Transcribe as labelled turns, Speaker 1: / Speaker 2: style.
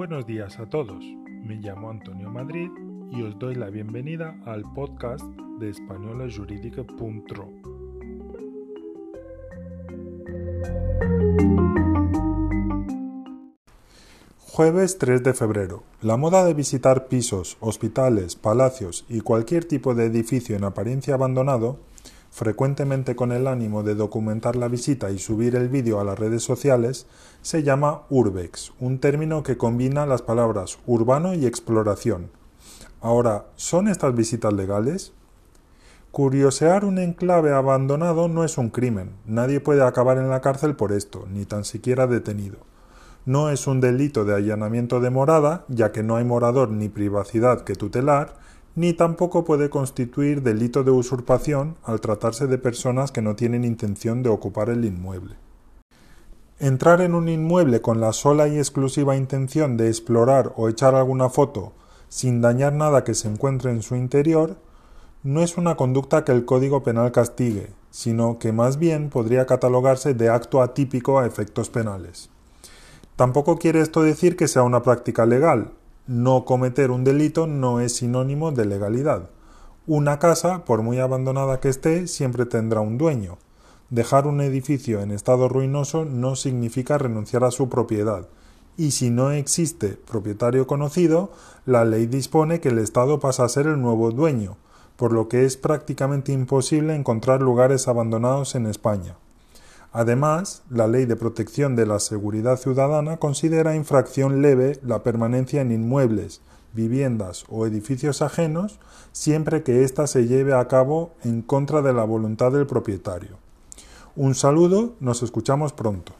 Speaker 1: Buenos días a todos, me llamo Antonio Madrid y os doy la bienvenida al podcast de españolajurídica.ro. Jueves 3 de febrero. La moda de visitar pisos, hospitales, palacios y cualquier tipo de edificio en apariencia abandonado frecuentemente con el ánimo de documentar la visita y subir el vídeo a las redes sociales, se llama urbex, un término que combina las palabras urbano y exploración. Ahora, ¿son estas visitas legales? Curiosear un enclave abandonado no es un crimen, nadie puede acabar en la cárcel por esto, ni tan siquiera detenido. No es un delito de allanamiento de morada, ya que no hay morador ni privacidad que tutelar, ni tampoco puede constituir delito de usurpación al tratarse de personas que no tienen intención de ocupar el inmueble. Entrar en un inmueble con la sola y exclusiva intención de explorar o echar alguna foto sin dañar nada que se encuentre en su interior no es una conducta que el Código Penal castigue, sino que más bien podría catalogarse de acto atípico a efectos penales. Tampoco quiere esto decir que sea una práctica legal, no cometer un delito no es sinónimo de legalidad. Una casa, por muy abandonada que esté, siempre tendrá un dueño. Dejar un edificio en estado ruinoso no significa renunciar a su propiedad, y si no existe propietario conocido, la ley dispone que el Estado pasa a ser el nuevo dueño, por lo que es prácticamente imposible encontrar lugares abandonados en España. Además, la Ley de Protección de la Seguridad Ciudadana considera infracción leve la permanencia en inmuebles, viviendas o edificios ajenos siempre que ésta se lleve a cabo en contra de la voluntad del propietario. Un saludo, nos escuchamos pronto.